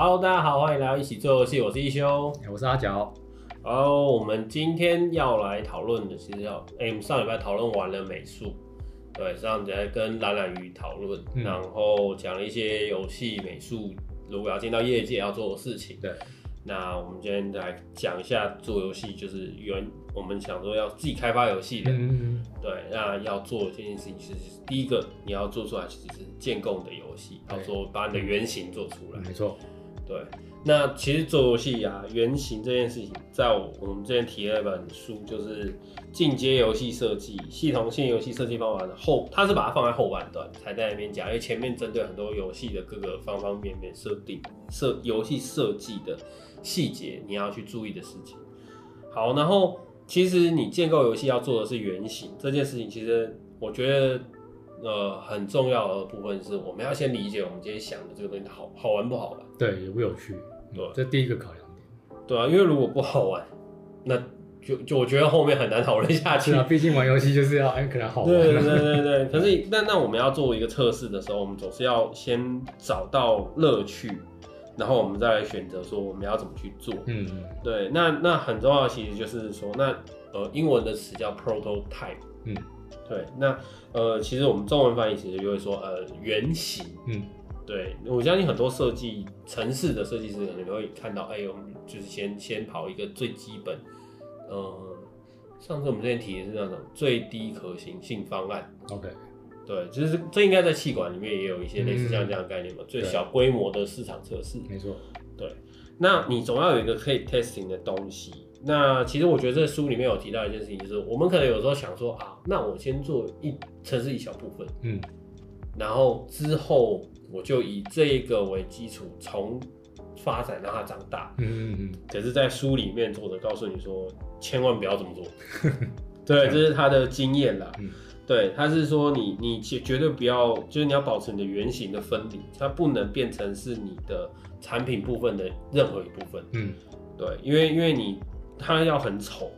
Hello，大家好，欢迎来到一起做游戏，我是一休，我是阿角。然后我们今天要来讨论的，其实要，哎、欸，我们上礼拜讨论完了美术，对，上礼拜跟懒懒鱼讨论，嗯、然后讲了一些游戏美术如果要进到业界要做的事情，对。那我们今天来讲一下做游戏，就是原我们想说要自己开发游戏的，嗯、对，那要做这件事情，其实第一个你要做出来，其实是建构的游戏，要做把你的原型做出来，没错，对。那其实做游戏啊，原型这件事情，在我我们之前提了一本书，就是进阶游戏设计、系统性游戏设计方法的后，它是把它放在后半段才在那边讲，因为前面针对很多游戏的各个方方面面设定设游戏设计的细节，你要去注意的事情。好，然后其实你建构游戏要做的是原型这件事情，其实我觉得呃很重要的部分是，我们要先理解我们今天想的这个东西好好玩不好玩，对，有不有趣。对，这第一个考量点。对啊，因为如果不好玩，那就就我觉得后面很难讨论下去。啊，毕竟玩游戏就是要哎，可能好玩。对 对对对。可是那那我们要做一个测试的时候，我们总是要先找到乐趣，然后我们再来选择说我们要怎么去做。嗯嗯。对，那那很重要的其实就是说，那呃英文的词叫 prototype。嗯。对，那呃其实我们中文翻译其实就会说呃原型。嗯。对，我相信很多设计城市的设计师可能会看到，哎，我们就是先先跑一个最基本，呃，上次我们之前提的是那种最低可行性方案。OK，对，就是这应该在气管里面也有一些类似像这样的概念嘛，嗯、最小规模的市场测试。没错，对，那你总要有一个可以 testing 的东西。那其实我觉得这书里面有提到一件事情，就是我们可能有时候想说啊，那我先做一程式一小部分，嗯，然后之后。我就以这个为基础，从发展让它长大。嗯嗯嗯。可是，在书里面，作者告诉你说，千万不要这么做。对，这是他的经验啦。嗯。对，他是说你你绝绝对不要，就是你要保持你的原型的分离，它不能变成是你的产品部分的任何一部分。嗯。对，因为因为你它要很丑，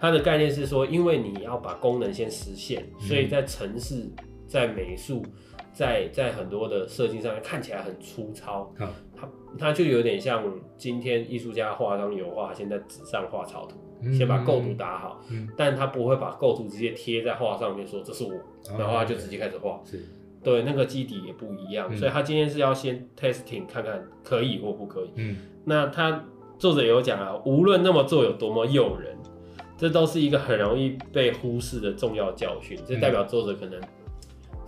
它的概念是说，因为你要把功能先实现，所以在城市，在美术。在在很多的设计上面看起来很粗糙，它它就有点像今天艺术家画张油画，先在纸上画草图，嗯、先把构图打好，嗯、但他不会把构图直接贴在画上面说这是我，嗯、然后他就直接开始画，是。对，那个基底也不一样，嗯、所以他今天是要先 testing 看看可以或不可以。嗯，那他作者有讲啊，无论那么做有多么诱人，这都是一个很容易被忽视的重要教训，这代表作者可能。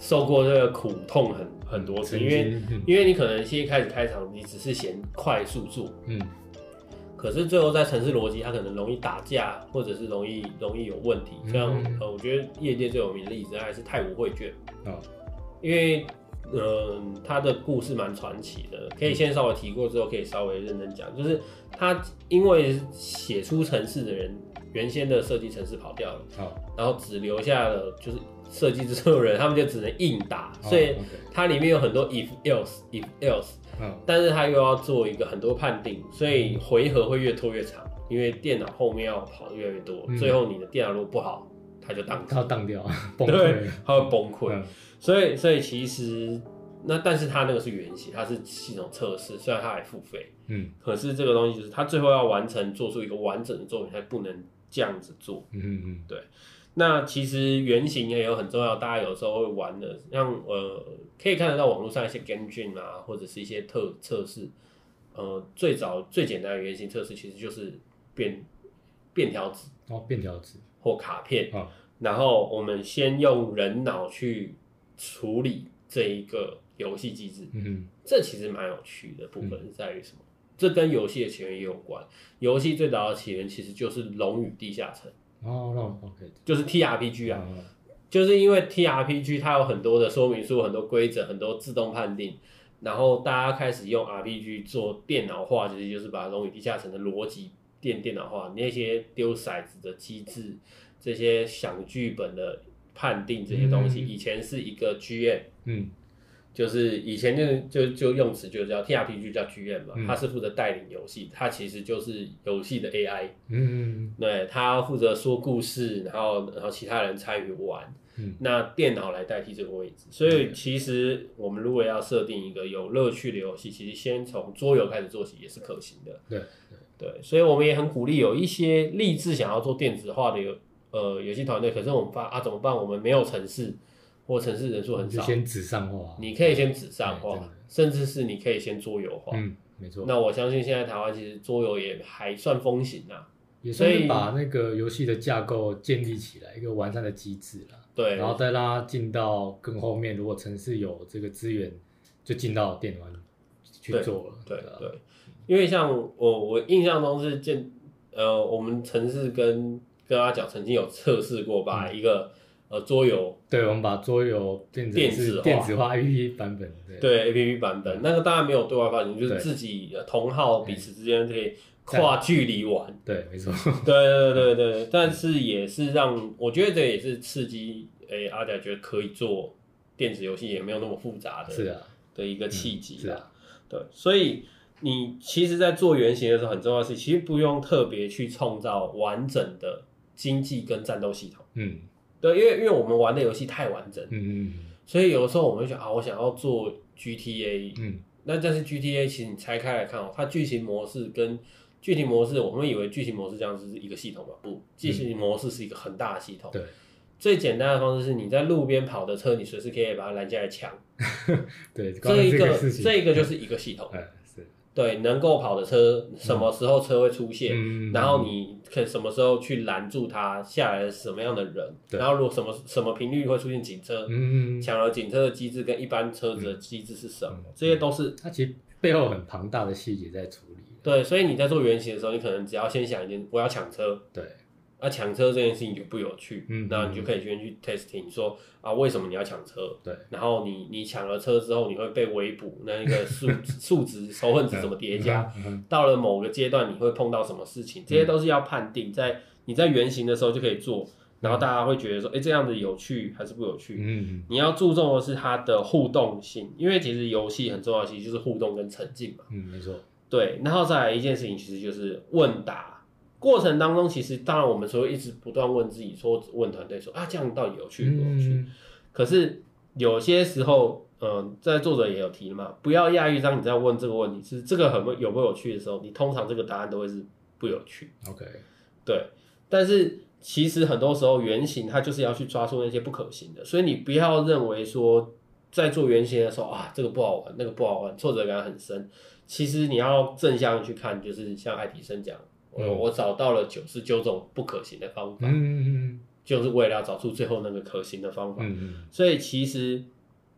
受过这个苦痛很很多次，因为因为你可能先一开始开场，你只是嫌快速做，嗯，可是最后在城市逻辑，它可能容易打架，或者是容易容易有问题。像呃，我觉得业界最有名的例子还是太武绘卷。啊，因为呃，他的故事蛮传奇的，可以先稍微提过之后，可以稍微认真讲，就是他因为写出城市的人原先的设计城市跑掉了，好，然后只留下了就是。设计之后的人，他们就只能硬打，所以它里面有很多 if else if else，但是他又要做一个很多判定，所以回合会越拖越长，因为电脑后面要跑的越来越多，最后你的电脑如果不好，它就当它要当掉，对，它会崩溃。所以所以其实那但是它那个是原型，它是系统测试，虽然它还付费，嗯，可是这个东西就是它最后要完成做出一个完整的作品，它不能这样子做，嗯嗯，对。那其实原型也有很重要，大家有时候会玩的，像呃，可以看得到网络上一些 game 啊，或者是一些特测试，呃，最早最简单的原型测试其实就是便便条纸哦，便条纸或卡片，哦、然后我们先用人脑去处理这一个游戏机制，嗯哼，这其实蛮有趣的部分是在于什么？嗯、这跟游戏的起源也有关，游戏最早的起源其实就是《龙与地下城》。哦，那 OK，就是 TRPG 啊，就是因为 TRPG 它有很多的说明书、很多规则、很多自动判定，然后大家开始用 RPG 做电脑化，其实就是把《龙与地下城》的逻辑电电脑化，那些丢骰子的机制、这些想剧本的判定这些东西，以前是一个剧院嗯。就是以前就就就用词就叫 T R P 就叫剧院嘛，他是负责带领游戏，他其实就是游戏的 A I，嗯，对，他负责说故事，然后然后其他人参与玩，嗯，那电脑来代替这个位置。所以其实我们如果要设定一个有乐趣的游戏，其实先从桌游开始做起也是可行的。对。对对，所以我们也很鼓励有一些立志想要做电子化的游呃游戏团队，可是我们发啊怎么办？我们没有城市，或城市人数很少，先纸上化。你可以先纸上化，甚至是你可以先桌游化。嗯，没错。那我相信现在台湾其实桌游也还算风行啊。也算是把那个游戏的架构建立起来，一个完善的机制了。对，然后再让它进到更后面，如果城市有这个资源，就进到电玩去做了。对，对，因为像我我印象中是建呃，我们城市跟跟阿角曾经有测试过，把一个、嗯、呃桌游，对，我们把桌游电子电子电子化 APP 版本，对，对 APP 版本，那个当然没有对外发行，就是自己同号彼此之间可以。跨距离玩，对，没错，对对对对对，但是也是让我觉得这也是刺激，哎、欸，阿甲觉得可以做电子游戏，也没有那么复杂的，是啊，的一个契机、嗯，是啊，对，所以你其实，在做原型的时候，很重要的是，其实不用特别去创造完整的经济跟战斗系统，嗯，对，因为因为我们玩的游戏太完整，嗯嗯，所以有的时候我们会想啊，我想要做 GTA，嗯，那但是 GTA 其实你拆开来看哦，它剧情模式跟剧情模式，我们以为剧情模式这样子是一个系统嘛？不，剧情模式是一个很大的系统。对，最简单的方式是你在路边跑的车，你随时可以把它拦下来抢。对，这一个这一个就是一个系统。是。对，能够跑的车，什么时候车会出现，嗯、然后你可以什么时候去拦住它，下来什么样的人，然后如果什么什么频率会出现警车，嗯，抢了警车的机制跟一般车子的机制是什么？嗯、这些都是它其实背后很庞大的细节在处理。对，所以你在做原型的时候，你可能只要先想一件，我要抢车。对，那、啊、抢车这件事情就不有趣。嗯，那你就可以先去 testing 说啊，为什么你要抢车？对，然后你你抢了车之后，你会被围捕，那一个数 数值仇恨值怎么叠加？到了某个阶段，你会碰到什么事情？这些都是要判定，在你在原型的时候就可以做。然后大家会觉得说，哎、欸，这样子有趣还是不有趣？嗯，你要注重的是它的互动性，因为其实游戏很重要，其实就是互动跟沉浸嘛。嗯，没错。对，然后再来一件事情，其实就是问答过程当中，其实当然我们说一直不断问自己说，问团队说啊，这样到底有趣不有趣？嗯、可是有些时候，嗯、呃，在作者也有提嘛，不要讶异当你在问这个问题是这个很有不有趣的时候，你通常这个答案都会是不有趣。OK，对，但是其实很多时候原型它就是要去抓住那些不可行的，所以你不要认为说在做原型的时候啊，这个不好玩，那个不好玩，挫折感很深。其实你要正向去看，就是像爱迪生讲，我、嗯、我找到了九十九种不可行的方法，嗯嗯，就是为了要找出最后那个可行的方法。嗯，所以其实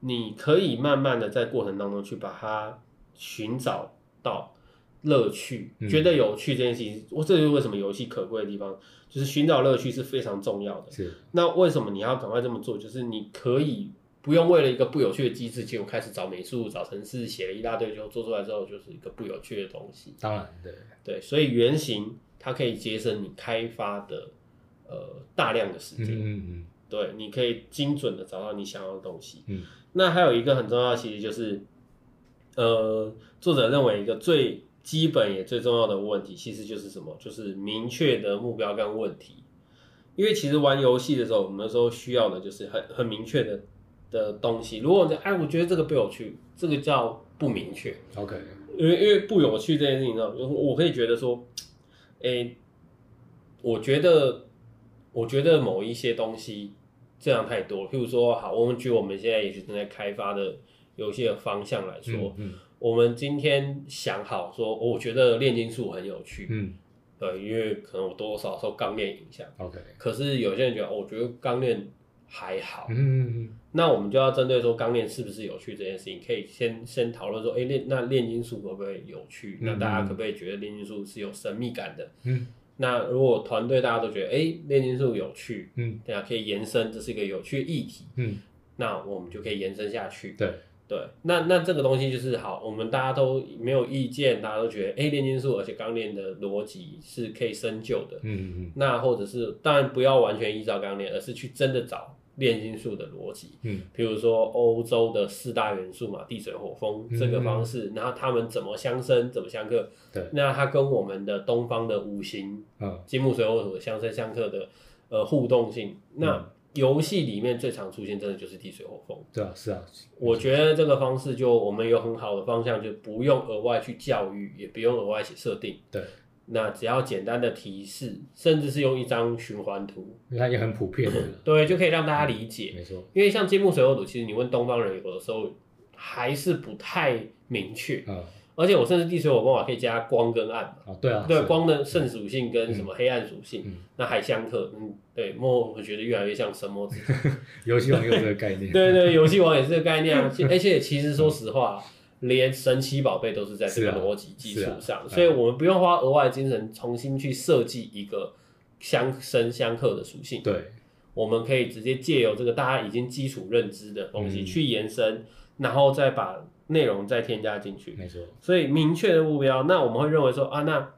你可以慢慢的在过程当中去把它寻找到乐趣，嗯，觉得有趣这件事情，我这就是为什么游戏可贵的地方，就是寻找乐趣是非常重要的。是，那为什么你要赶快这么做？就是你可以。不用为了一个不有趣的机制，就开始找美术、找程式，写了一大堆，就做出来之后就是一个不有趣的东西。当然，对对，所以原型它可以节省你开发的呃大量的时间。嗯嗯，对，你可以精准的找到你想要的东西。嗯，那还有一个很重要的，其实就是呃，作者认为一个最基本也最重要的问题，其实就是什么？就是明确的目标跟问题。因为其实玩游戏的时候，我们那时候需要的就是很很明确的。的东西，如果你哎，我觉得这个不有趣，这个叫不明确。OK，因为因为不有趣这件事情上，我可以觉得说，哎、欸，我觉得，我觉得某一些东西这样太多。譬如说，好，我们举我们现在也许正在开发的游戏的方向来说，嗯，嗯，我们今天想好说，我觉得炼金术很有趣，嗯，对，因为可能我多多少少受钢炼影响，OK，可是有些人觉得，我觉得钢炼还好，嗯，嗯，嗯。那我们就要针对说钢炼是不是有趣这件事情，可以先先讨论说，哎、欸，炼那炼金术会不会有趣？那大家可不可以觉得炼金术是有神秘感的？嗯，那如果团队大家都觉得，哎、欸，炼金术有趣，嗯，大家可以延伸，这是一个有趣的议题，嗯，那我们就可以延伸下去。对对，那那这个东西就是好，我们大家都没有意见，大家都觉得，哎、欸，炼金术而且钢炼的逻辑是可以深究的，嗯嗯嗯，那或者是当然不要完全依照钢炼，而是去真的找。炼金术的逻辑，嗯，比如说欧洲的四大元素嘛，地水火风这个方式，嗯，然后他们怎么相生，怎么相克？对，那它跟我们的东方的五行，嗯，金木水火土相生相克的呃互动性，那游戏里面最常出现，真的就是地水火风。对啊，是啊。我觉得这个方式就我们有很好的方向，就不用额外去教育，也不用额外写设定。对。那只要简单的提示，甚至是用一张循环图，它也很普遍的。对，就可以让大家理解。嗯、没错。因为像金木水火土，其实你问东方人，有的时候还是不太明确。嗯。而且我甚至地水火风法，可以加光跟暗嘛。哦，对啊。对，光的圣属性跟什么黑暗属性，嗯、那还相克。嗯，对，莫我觉得越来越像神魔子。游戏王有这个概念。对，对对，游戏王也是这个概念啊。而且其实说实话，连神奇宝贝都是在这个逻辑基础上，啊啊、所以我们不用花额外的精神重新去设计一个相生相克的属性。对，我们可以直接借由这个大家已经基础认知的东西去延伸，嗯、然后再把。内容再添加进去，没错。所以明确的目标，那我们会认为说啊，那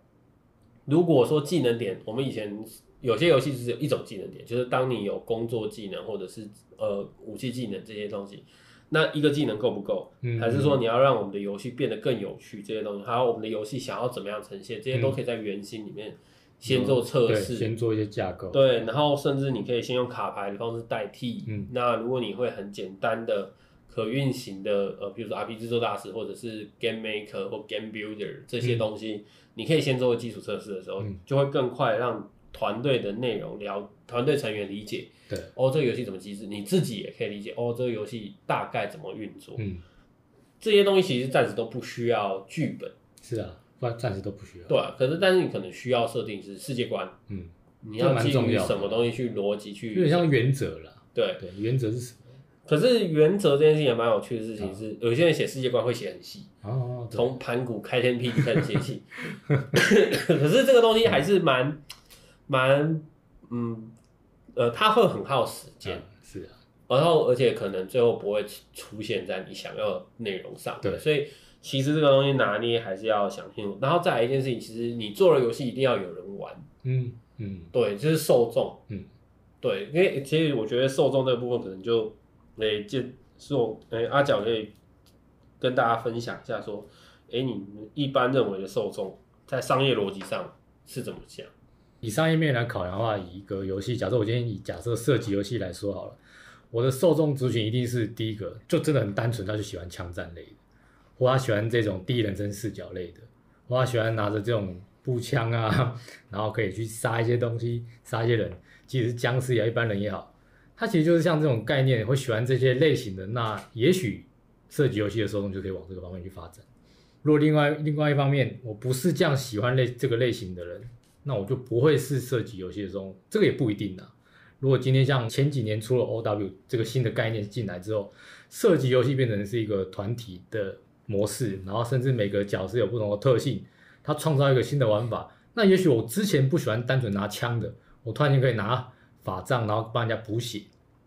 如果说技能点，我们以前有些游戏只有一种技能点，就是当你有工作技能或者是呃武器技能这些东西，那一个技能够不够？嗯，还是说你要让我们的游戏变得更有趣？这些东西，还有我们的游戏想要怎么样呈现，这些都可以在原型里面先做测试，先做一些架构。对，然后甚至你可以先用卡牌的方式代替。嗯，那如果你会很简单的。可运行的呃，比如说 RPG 制作大师或者是 Game Maker 或 Game Builder 这些东西，嗯、你可以先做基础测试的时候，嗯、就会更快让团队的内容了，团队成员理解。对，哦，这个游戏怎么机制，你自己也可以理解。哦，这个游戏大概怎么运作。嗯，这些东西其实暂时都不需要剧本。是啊，暂暂时都不需要。对啊，可是但是你可能需要设定是世界观。嗯，你要基于什么东西去逻辑去？有点像原则了。对对，原则是什么？可是原则这件事情也蛮有趣的事情是，有些人写世界观会写很细，哦，从盘古开天辟地开始写起。可是这个东西还是蛮蛮，嗯，呃，它会很耗时间，是啊，然后而且可能最后不会出现在你想要的内容上，对，所以其实这个东西拿捏还是要想清楚。然后再来一件事情，其实你做了游戏一定要有人玩，嗯嗯，对，就是受众，嗯，对，因为其实我觉得受众这个部分可能就。诶，就是我诶，阿角可以跟大家分享一下，说，诶，你们一般认为的受众在商业逻辑上是怎么想？以商业面来考量的话，以一个游戏，假设我今天以假设射击游戏来说好了，我的受众族群一定是第一个，就真的很单纯，他就喜欢枪战类的，或他喜欢这种第一人称视角类的，或他喜欢拿着这种步枪啊，然后可以去杀一些东西，杀一些人，即使是僵尸也好，一般人也好。他其实就是像这种概念，会喜欢这些类型的，那也许射击游戏的受众就可以往这个方面去发展。如果另外另外一方面，我不是这样喜欢类这个类型的人，那我就不会是射击游戏的时候，这个也不一定啊。如果今天像前几年出了 OW 这个新的概念进来之后，射击游戏变成是一个团体的模式，然后甚至每个角色有不同的特性，它创造一个新的玩法，那也许我之前不喜欢单纯拿枪的，我突然间可以拿。法杖，然后帮人家补血，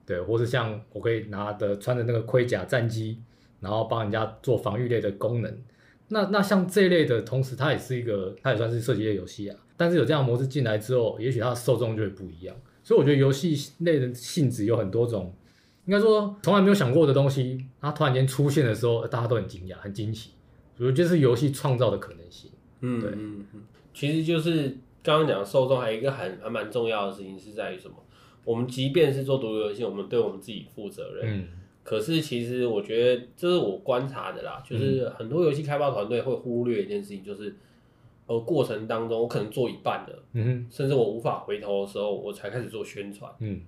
对，或是像我可以拿的穿着那个盔甲战机，然后帮人家做防御类的功能。那那像这类的，同时它也是一个，它也算是射击类游戏啊。但是有这样的模式进来之后，也许它的受众就会不一样。所以我觉得游戏类的性质有很多种，应该说从来没有想过的东西，它突然间出现的时候，大家都很惊讶、很惊喜。我觉得就是游戏创造的可能性。嗯，对，嗯嗯，其实就是刚刚讲的受众，还有一个很还蛮重要的事情是在于什么？我们即便是做独立游戏，我们对我们自己负责任。嗯。可是其实我觉得这是我观察的啦，就是很多游戏开发团队会忽略一件事情，就是呃过程当中我可能做一半了，嗯哼，甚至我无法回头的时候，我才开始做宣传，嗯，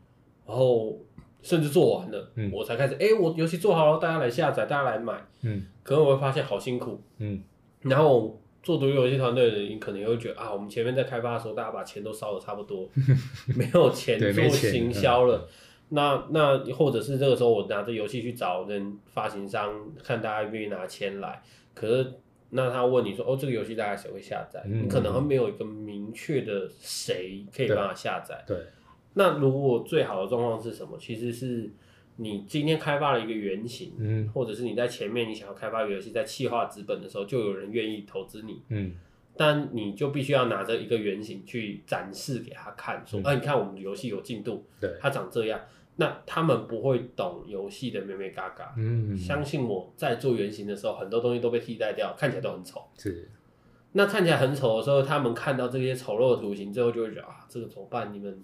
然后甚至做完了，嗯，我才开始，哎，我游戏做好了，大家来下载，大家来买，嗯，可能我会发现好辛苦，嗯，然后。做独立游戏团队的人，你可能也会觉得啊，我们前面在开发的时候，大家把钱都烧的差不多，没有钱做行销了。那那或者是这个时候，我拿着游戏去找人发行商，看大家愿意拿钱来。可是那他问你说，哦，这个游戏大概谁会下载？嗯、你可能还没有一个明确的谁可以帮他下载。对。那如果最好的状况是什么？其实是。你今天开发了一个原型，嗯，或者是你在前面你想要开发游戏，在企划资本的时候，就有人愿意投资你，嗯，但你就必须要拿着一个原型去展示给他看，说，啊，你看我们的游戏有进度，对，它长这样，那他们不会懂游戏的美美嘎嘎，嗯，相信我在做原型的时候，很多东西都被替代掉，看起来都很丑，是，那看起来很丑的时候，他们看到这些丑陋的图形之后，就会觉得啊，这个怎么办？你们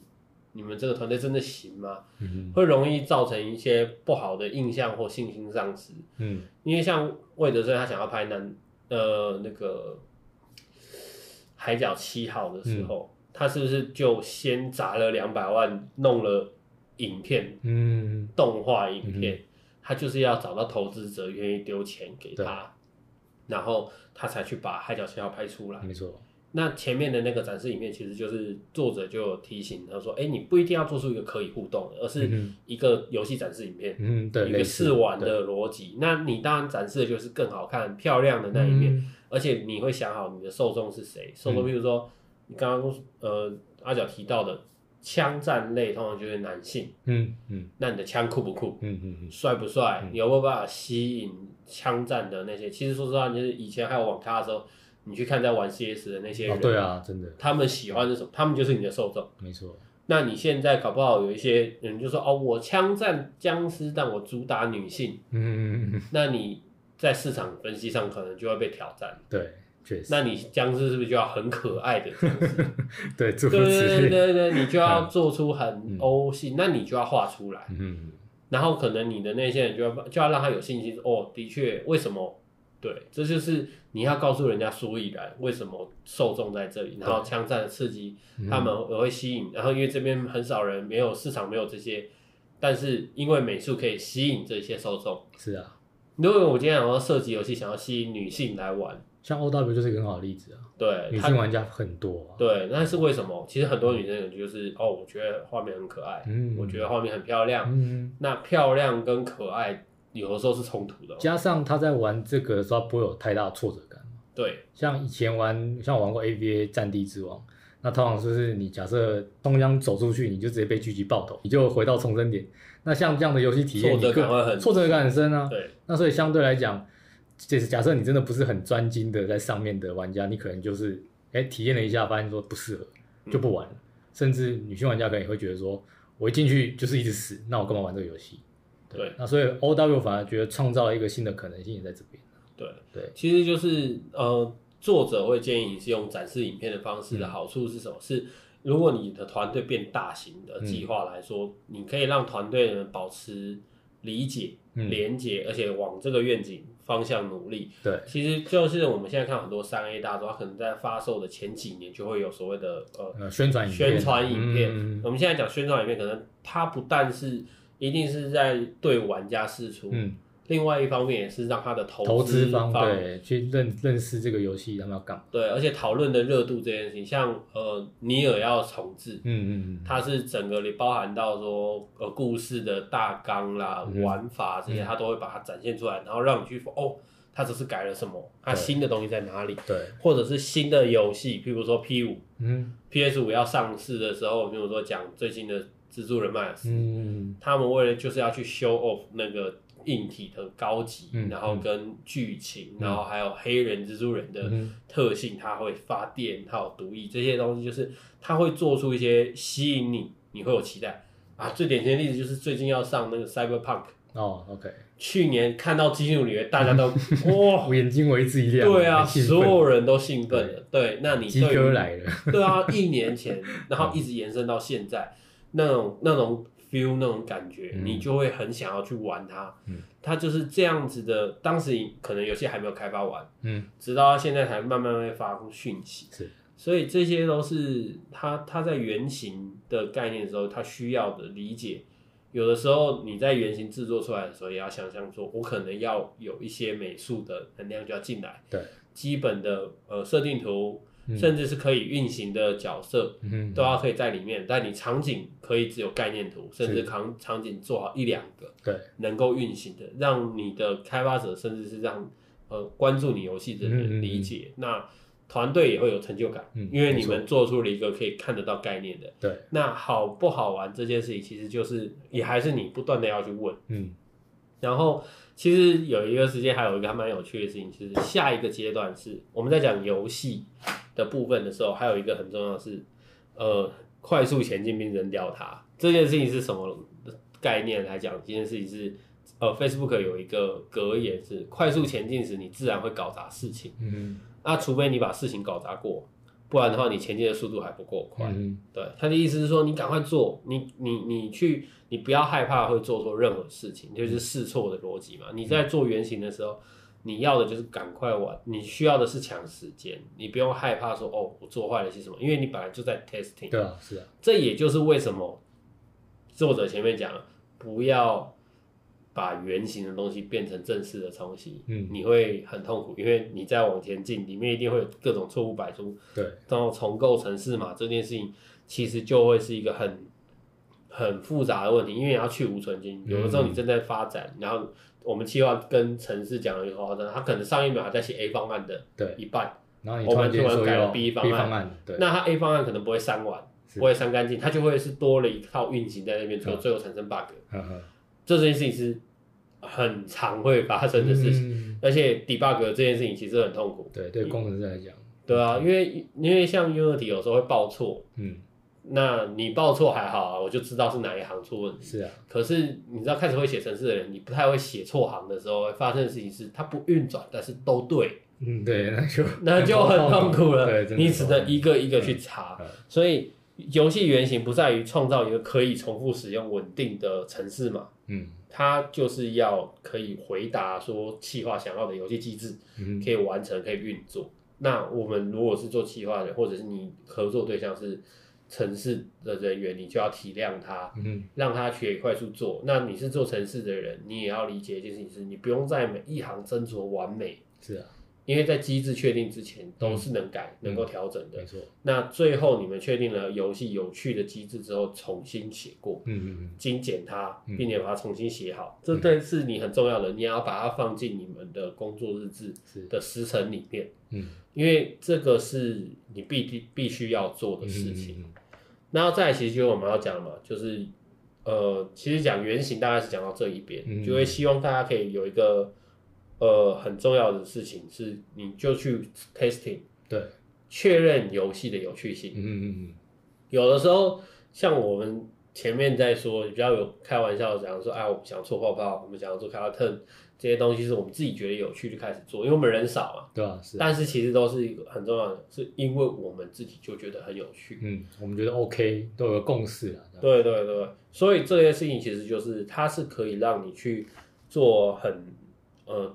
你们这个团队真的行吗？嗯，会容易造成一些不好的印象或信心丧失。嗯，因为像魏德森他想要拍男呃那个海角七号的时候，嗯、他是不是就先砸了两百万弄了影片？嗯，动画影片，嗯、他就是要找到投资者愿意丢钱给他，然后他才去把海角七号拍出来。没错。那前面的那个展示影片，其实就是作者就有提醒他说：“哎、欸，你不一定要做出一个可以互动的，而是一个游戏展示影片，嗯，对，一个试玩的逻辑。那你当然展示的就是更好看、漂亮的那一面，嗯、而且你会想好你的受众是谁。受众，比如说你刚刚呃阿角提到的枪战类，通常就是男性，嗯嗯，那你的枪酷不酷？嗯嗯嗯，帅不帅？嗯、你有没有办法吸引枪战的那些？其实说实话，就是以前还有网咖的时候。你去看在玩 CS 的那些人，哦，对啊，真的，他们喜欢是什么？他们就是你的受众。没错。那你现在搞不好有一些人就说哦，我枪战僵尸，但我主打女性。嗯嗯嗯。那你在市场分析上可能就会被挑战。对，确实。那你僵尸是不是就要很可爱的僵尸？对，对对对对，你就要做出很欧系，那你就要画出来。嗯。然后可能你的那些人就要就要让他有信心，哦，的确，为什么？对，这就是你要告诉人家所以然，为什么受众在这里，然后枪战的刺激他们也会吸引，然后因为这边很少人，没有市场，没有这些，但是因为美术可以吸引这些受众。是啊，如果我今天想要设计游戏，想要吸引女性来玩，像 OW 就是一个很好的例子啊。对，女性玩家很多啊。对，那是为什么？其实很多女生就是哦，我觉得画面很可爱，嗯，我觉得画面很漂亮，嗯，那漂亮跟可爱。有的时候是冲突的，加上她在玩这个的时候不会有太大的挫折感。对，像以前玩，像我玩过 AVA 战地之王，那通常就是你假设东江走出去，你就直接被狙击爆头，你就回到重生点。那像这样的游戏体验，挫折感会很挫折感很深啊。对，那所以相对来讲，就是假设你真的不是很专精的在上面的玩家，你可能就是哎、欸、体验了一下，发现说不适合，就不玩了。嗯、甚至女性玩家可能也会觉得说，我一进去就是一直死，那我干嘛玩这个游戏？对，那所以 O W 反而觉得创造了一个新的可能性也在这边。对对，其实就是呃，作者会建议你是用展示影片的方式的好处是什么？嗯、是如果你的团队变大型的计划来说，嗯、你可以让团队人保持理解、嗯、连接，而且往这个愿景方向努力。对，其实就是我们现在看很多三 A 大作，它可能在发售的前几年就会有所谓的呃，呃宣传宣传影片。嗯、我们现在讲宣传影片，可能它不但是一定是在对玩家释出，嗯，另外一方面也是让他的投资方对去认认识这个游戏，他们要干嘛？对，而且讨论的热度这件事情，像呃尼尔要重置，嗯嗯嗯，它是整个里包含到说呃故事的大纲啦、嗯、玩法这些，他都会把它展现出来，然后让你去说哦，它只是改了什么，它新的东西在哪里？对，或者是新的游戏，譬如说 P 五，嗯，PS 五要上市的时候，比如说讲最新的。蜘蛛人迈尔斯，嗯，他们为了就是要去 show off 那个硬体的高级，嗯、然后跟剧情，嗯、然后还有黑人蜘蛛人的特性，它、嗯、会发电，他有毒液这些东西，就是他会做出一些吸引你，你会有期待。啊。最典型的例子就是最近要上那个 Cyberpunk 哦，OK，去年看到基努里维，大家都 哇，眼睛为之一亮，对啊，所有人都兴奋了，对，对，那你鸡哥来了，对啊，一年前，然后一直延伸到现在。那种那种 feel 那种感觉，嗯、你就会很想要去玩它。嗯，它就是这样子的。当时可能游戏还没有开发完，嗯，直到现在才慢慢会发出讯息。是，所以这些都是它它在原型的概念的时候，它需要的理解。有的时候你在原型制作出来的时候，也要想象说，我可能要有一些美术的能量就要进来。对，基本的呃设定图。甚至是可以运行的角色，嗯、都要可以在里面。但你场景可以只有概念图，甚至场场景做好一两个，对，能够运行的，让你的开发者，甚至是让呃关注你游戏的人理解。嗯、那团队也会有成就感，嗯、因为你们做出了一个可以看得到概念的。对，那好不好玩这件事情，其实就是也还是你不断的要去问。嗯，然后。其实有一个时间，还有一个还蛮有趣的事情，就是下一个阶段是我们在讲游戏的部分的时候，还有一个很重要的是，呃，快速前进并扔掉它这件事情是什么概念来讲？这件事情是呃，Facebook 有一个格言是：快速前进时，你自然会搞砸事情。嗯哼，那除非你把事情搞砸过。不然的话你前进的速度还不够快。嗯，对，他的意思是说你赶快做，你你你去，你不要害怕会做错任何事情，就是试错的逻辑嘛。你在做原型的时候，你要的就是赶快玩，你需要的是抢时间，你不用害怕说哦，我做坏了些什么，因为你本来就在 testing。对啊，是啊，这也就是为什么作者前面讲了，不要。把原型的东西变成正式的东西，嗯，你会很痛苦，因为你再往前进，里面一定会有各种错误百出。对，然后重构城市嘛，这件事情其实就会是一个很很复杂的问题，因为你要去无存菁。有的时候你正在发展，嗯、然后我们计划跟城市讲了以后，他可能上一秒还在写 A 方案的对一半，然后你突然改了 B 方案，方案对，那他 A 方案可能不会删完，不会删干净，它就会是多了一套运行在那边，最后最后产生 bug。呵呵这件事情是很常会发生的事情，嗯、而且 debug 这件事情其实很痛苦。对，对工程师来讲，对啊，因为因为像 Unity 有时候会报错，嗯，那你报错还好啊，我就知道是哪一行出问题。是啊，可是你知道开始会写程式的人，你不太会写错行的时候，会发生的事情是它不运转，但是都对。嗯，对，那就 那就很痛苦了。对，你只能一个一个去查，所以。游戏原型不在于创造一个可以重复使用稳定的程式嘛？嗯，它就是要可以回答说企划想要的游戏机制，嗯，可以完成，可以运作。那我们如果是做企划的，或者是你合作对象是程式的人员，你就要体谅他，嗯，让他学快速做。那你是做城市的人，你也要理解一件事情是，你不用在每一行斟酌完美。是啊。因为在机制确定之前都是能改、嗯、能够调整的。没错。那最后你们确定了游戏有趣的机制之后，重新写过，嗯嗯嗯，精简它，并且把它重新写好，嗯、这对是你很重要的。你要把它放进你们的工作日志的时程里面，嗯，因为这个是你必必必须要做的事情。嗯嗯嗯，然后再其实就是我们要讲嘛，就是呃，其实讲原型大概是讲到这一边，就会希望大家可以有一个。呃，很重要的事情是，你就去 testing，对，确认游戏的有趣性。嗯嗯嗯。有的时候，像我们前面在说，比较有开玩笑讲说，哎，我们想做泡泡，我们想要做 cartoon 这些东西，是我们自己觉得有趣就开始做，因为我们人少嘛。对啊，是。但是其实都是一个很重要的，是因为我们自己就觉得很有趣。嗯，我们觉得 OK，都有个共识了。对对对，所以这些事情其实就是它是可以让你去做很呃。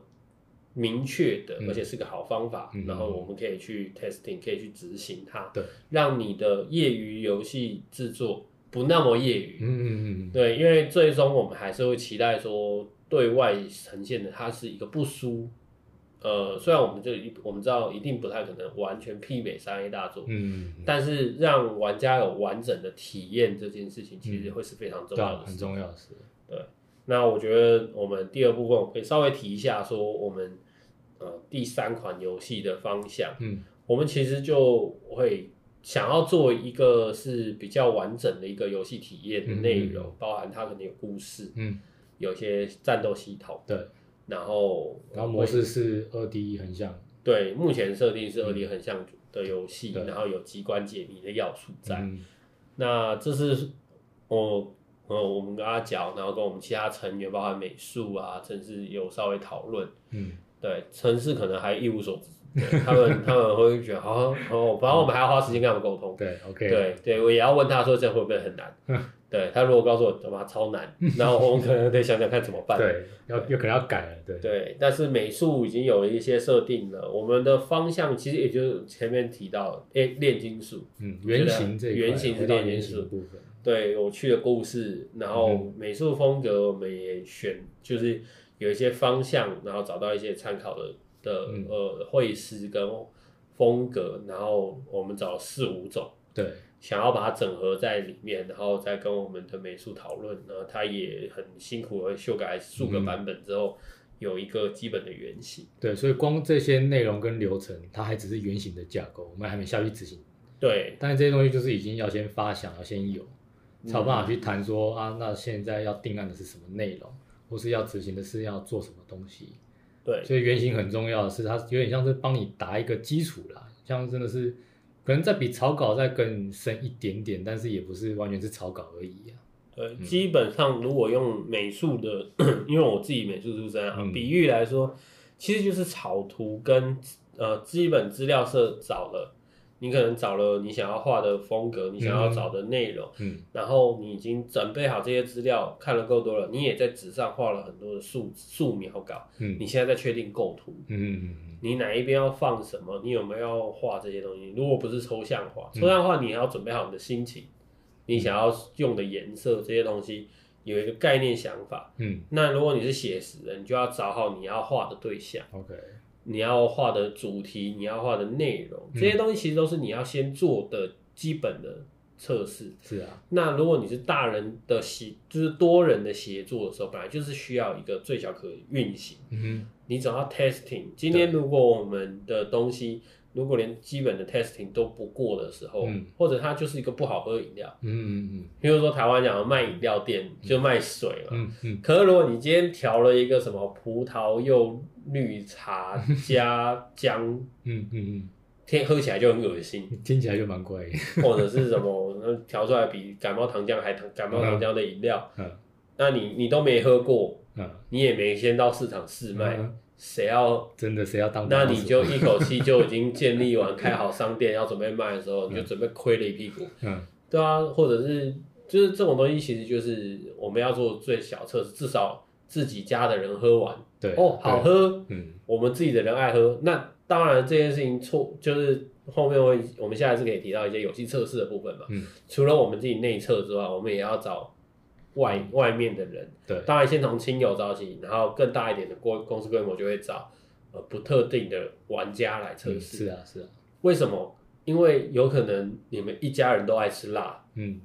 明确的，而且是个好方法，嗯、然后我们可以去 testing，可以去执行它，对，让你的业余游戏制作不那么业余，嗯嗯嗯，对，因为最终我们还是会期待说，对外呈现的它是一个不输，呃，虽然我们这我们知道一定不太可能完全媲美三 A 大作，嗯，但是让玩家有完整的体验这件事情，其实会是非常重要的事，很重要的事，对。那我觉得我们第二部分我可以稍微提一下，说我们呃第三款游戏的方向，嗯，我们其实就会想要做一个是比较完整的一个游戏体验的内容，嗯。嗯、包含它可能有故事，嗯，有些战斗系统，对，然后然后模式是二 D 横向，对，目前设定是二 D 横向的游戏，嗯、然后有机关解谜的要素在，嗯、那这是我。嗯，我们跟他讲，然后跟我们其他成员，包括美术啊，甚至有稍微讨论。嗯，对，城市可能还一无所知，他们 他们会觉得，哦哦，反正我们还要花时间跟他们沟通。对，OK。对对，我也要问他说，这会不会很难？对，他如果告诉我他妈超难，然后我们可能得想想看怎么办。对，要有可能要改了。对对，但是美术已经有一些设定了，我们的方向其实也就是前面提到，诶，炼金术，嗯，原型这原型是炼金术部分。对，有趣的故事，然后美术风格我们也选，就是有一些方向，然后找到一些参考的的、嗯、呃绘师跟风格，然后我们找四五种，对，想要把它整合在里面，然后再跟我们的美术讨论，然后他也很辛苦的修改数个版本之后，嗯、有一个基本的原型。对，所以光这些内容跟流程，它还只是原型的架构，我们还没下去执行。对，但是这些东西就是已经要先发想，要先有。才有办法去谈说啊，那现在要定案的是什么内容，或是要执行的是要做什么东西？对，所以原型很重要的是，它有点像是帮你打一个基础啦，像真的是可能再比草稿再更深一点点，但是也不是完全是草稿而已啊。对，嗯、基本上如果用美术的，因为我自己美术出身啊，嗯、比喻来说，其实就是草图跟呃基本资料社找了。你可能找了你想要画的风格，你想要找的内容，嗯，然后你已经准备好这些资料，看了够多了，你也在纸上画了很多的素素描稿，嗯，你现在在确定构图，嗯嗯你哪一边要放什么，你有没有要画这些东西？如果不是抽象画，抽象画你还要准备好你的心情，你想要用的颜色这些东西。有一个概念想法，嗯，那如果你是写实的，你就要找好你要画的对象，OK，你要画的主题，你要画的内容，这些东西其实都是你要先做的基本的测试。是啊，那如果你是大人的协，就是多人的协作的时候，本来就是需要一个最小可运行。嗯，你只要 testing。今天如果我们的东西，如果连基本的 testing 都不过的时候，嗯、或者它就是一个不好喝的饮料，嗯嗯嗯，比如说台湾讲卖饮料店就卖水嘛，嗯嗯，可是如果你今天调了一个什么葡萄柚绿茶加姜，嗯嗯嗯，天喝起来就很恶心，听起来就蛮怪，或者是什么调出来比感冒糖浆还糖感冒糖浆的饮料，嗯，那你你都没喝过，嗯，你也没先到市场试卖。嗯谁要真的谁要当？那你就一口 气就已经建立完开好商店，要准备卖的时候，你就准备亏了一屁股。嗯，对啊，或者是就是这种东西，其实就是我们要做最小测试，至少自己家的人喝完，对哦，好喝，嗯，我们自己的人爱喝。那当然这件事情错，就是后面会我们下一次可以提到一些有机测试的部分嘛。嗯，除了我们自己内测之外，我们也要找。外外面的人，对，当然先从亲友找起，然后更大一点的公公司规模就会找呃不特定的玩家来测试。嗯。是啊，是啊。为什么？因为有可能你们一家人都爱吃辣，嗯，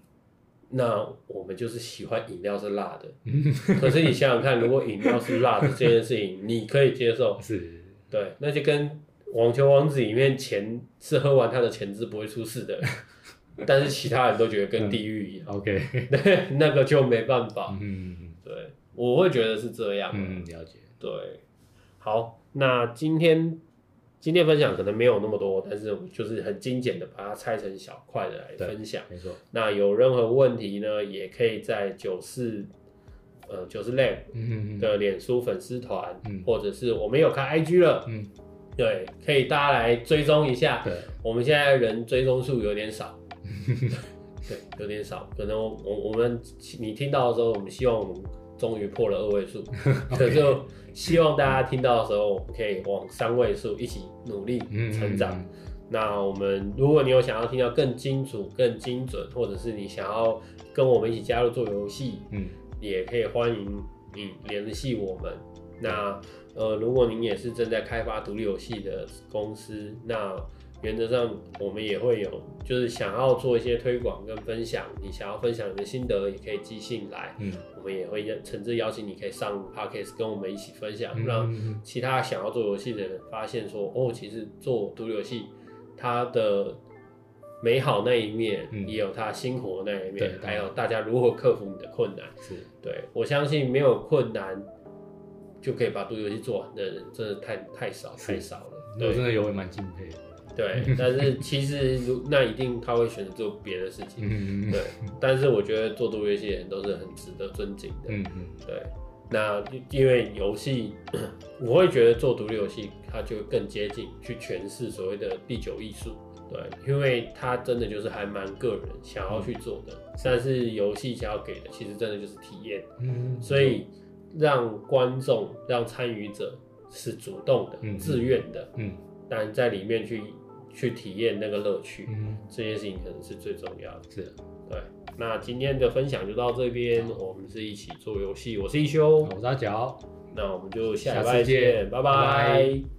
那我们就是喜欢饮料是辣的。可是你想想看，如果饮料是辣的这件事情，你可以接受？是。对，那就跟网球王子里面钱是喝完他的钱是不会出事的。但是其他人都觉得跟地狱一样，嗯，OK，对，那个就没办法，嗯，对，我会觉得是这样，嗯，了解，对，好，那今天今天分享可能没有那么多，但是我就是很精简的把它拆成小块的来分享，没错，那有任何问题呢，也可以在九四呃九四 Lab 的脸书粉丝团，嗯，或者是我们有开 IG 了，嗯，对，可以大家来追踪一下，对，我们现在人追踪数有点少。对，有点少，可能我我们你听到的时候，我们希望我们终于破了二位数，可就希望大家听到的时候，我们可以往三位数一起努力成长。嗯嗯嗯，那我们如果你有想要听到更精准、更精准，或者是你想要跟我们一起加入做游戏，嗯，也可以欢迎你联系我们。那呃，如果您也是正在开发独立游戏的公司，那原则上，我们也会有，就是想要做一些推广跟分享。你想要分享你的心得，也可以寄信来。嗯，我们也会诚挚邀请你，可以上 Podcast 跟我们一起分享，让其他想要做游戏的人发现说，哦，其实做独立游戏，它的美好那一面，也有它辛苦的那一面，还有大家如何克服你的困难。是，对，我相信没有困难就可以把独立游戏做完的人，真的太太少太少了。我真的有蛮敬佩的。对，但是其实如那一定他会选择做别的事情，对。但是我觉得做独立游戏的人都是很值得尊敬的，嗯嗯，对。那因为游戏，我会觉得做独立游戏，它就更接近去诠释所谓的第九艺术，对，因为它真的就是还蛮个人想要去做的，但是游戏想要给的其实真的就是体验，嗯，所以让观众、让参与者是主动的、自愿的，嗯，但在里面去。去体验那个乐趣，嗯，这件事情可能是最重要的。是，对。那今天的分享就到这边，我们是一起做游戏，我是一休，我是阿角，那我们就下礼拜见，拜拜。拜拜。